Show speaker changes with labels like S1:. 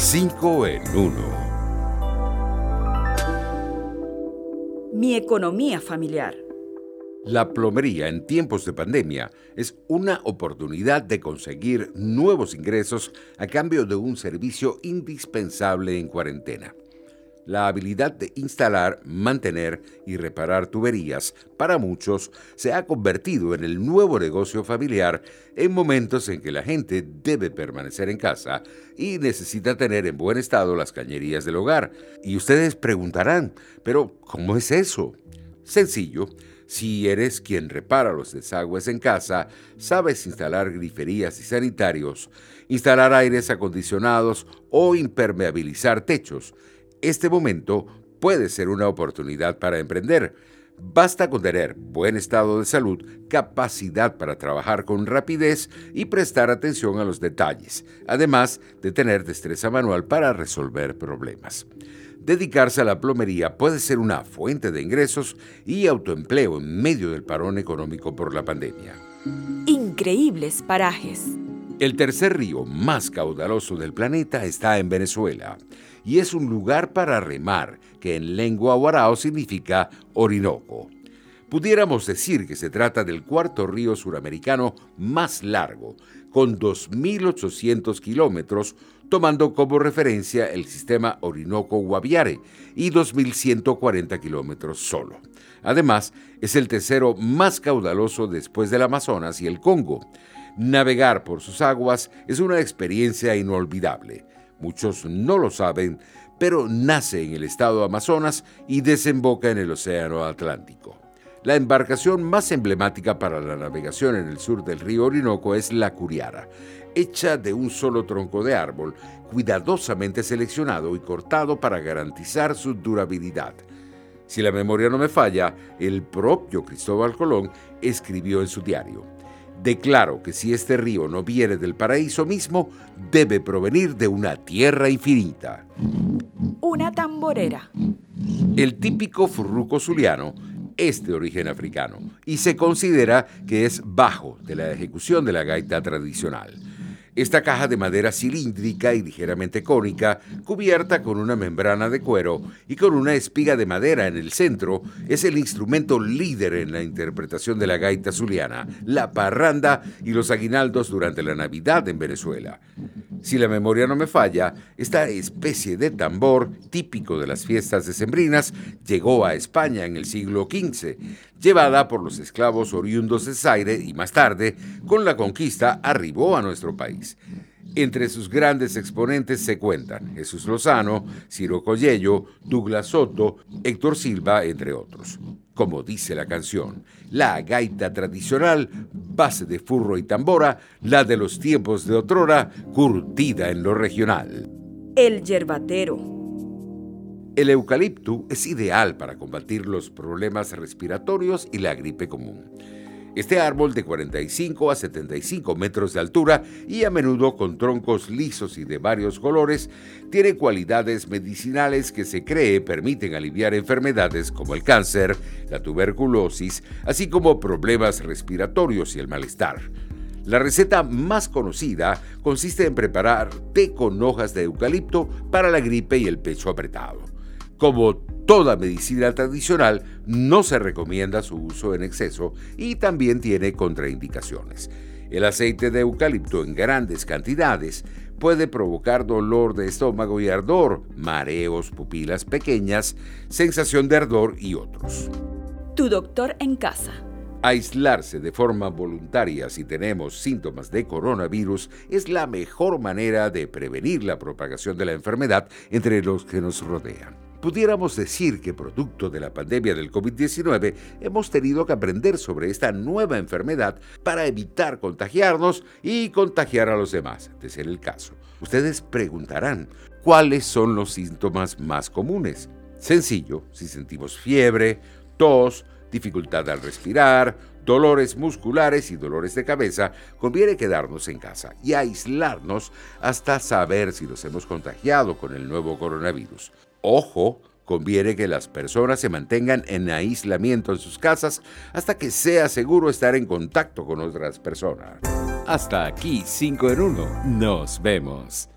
S1: 5 en 1.
S2: Mi economía familiar.
S1: La plomería en tiempos de pandemia es una oportunidad de conseguir nuevos ingresos a cambio de un servicio indispensable en cuarentena. La habilidad de instalar, mantener y reparar tuberías para muchos se ha convertido en el nuevo negocio familiar en momentos en que la gente debe permanecer en casa y necesita tener en buen estado las cañerías del hogar. Y ustedes preguntarán, pero ¿cómo es eso? Sencillo. Si eres quien repara los desagües en casa, sabes instalar griferías y sanitarios, instalar aires acondicionados o impermeabilizar techos, este momento puede ser una oportunidad para emprender. Basta con tener buen estado de salud, capacidad para trabajar con rapidez y prestar atención a los detalles, además de tener destreza manual para resolver problemas. Dedicarse a la plomería puede ser una fuente de ingresos y autoempleo en medio del parón económico por la pandemia.
S2: Increíbles parajes.
S1: El tercer río más caudaloso del planeta está en Venezuela y es un lugar para remar, que en lengua guarao significa Orinoco. Pudiéramos decir que se trata del cuarto río suramericano más largo, con 2.800 kilómetros, tomando como referencia el sistema Orinoco-Guaviare y 2.140 kilómetros solo. Además, es el tercero más caudaloso después del Amazonas y el Congo. Navegar por sus aguas es una experiencia inolvidable muchos no lo saben, pero nace en el estado Amazonas y desemboca en el Océano Atlántico. La embarcación más emblemática para la navegación en el sur del río Orinoco es la Curiara, hecha de un solo tronco de árbol, cuidadosamente seleccionado y cortado para garantizar su durabilidad. Si la memoria no me falla, el propio Cristóbal Colón escribió en su diario, Declaro que si este río no viene del paraíso mismo, debe provenir de una tierra infinita.
S2: Una tamborera.
S1: El típico furruco zuliano es de origen africano y se considera que es bajo de la ejecución de la gaita tradicional. Esta caja de madera cilíndrica y ligeramente cónica, cubierta con una membrana de cuero y con una espiga de madera en el centro, es el instrumento líder en la interpretación de la gaita zuliana, la parranda y los aguinaldos durante la Navidad en Venezuela. Si la memoria no me falla, esta especie de tambor, típico de las fiestas decembrinas, llegó a España en el siglo XV, llevada por los esclavos oriundos de Zaire y más tarde, con la conquista, arribó a nuestro país. Entre sus grandes exponentes se cuentan Jesús Lozano, Ciro Collello, Douglas Soto, Héctor Silva, entre otros. Como dice la canción, la gaita tradicional, base de furro y tambora, la de los tiempos de otrora, curtida en lo regional.
S2: El yerbatero.
S1: El eucalipto es ideal para combatir los problemas respiratorios y la gripe común. Este árbol de 45 a 75 metros de altura y a menudo con troncos lisos y de varios colores, tiene cualidades medicinales que se cree permiten aliviar enfermedades como el cáncer, la tuberculosis, así como problemas respiratorios y el malestar. La receta más conocida consiste en preparar té con hojas de eucalipto para la gripe y el pecho apretado. Como toda medicina tradicional, no se recomienda su uso en exceso y también tiene contraindicaciones. El aceite de eucalipto en grandes cantidades puede provocar dolor de estómago y ardor, mareos, pupilas pequeñas, sensación de ardor y otros.
S2: Tu doctor en casa.
S1: Aislarse de forma voluntaria si tenemos síntomas de coronavirus es la mejor manera de prevenir la propagación de la enfermedad entre los que nos rodean. Pudiéramos decir que producto de la pandemia del COVID-19 hemos tenido que aprender sobre esta nueva enfermedad para evitar contagiarnos y contagiar a los demás, de ser el caso. Ustedes preguntarán, ¿cuáles son los síntomas más comunes? Sencillo, si sentimos fiebre, tos, dificultad al respirar, dolores musculares y dolores de cabeza, conviene quedarnos en casa y aislarnos hasta saber si nos hemos contagiado con el nuevo coronavirus. Ojo, conviene que las personas se mantengan en aislamiento en sus casas hasta que sea seguro estar en contacto con otras personas. Hasta aquí 5 en 1. Nos vemos.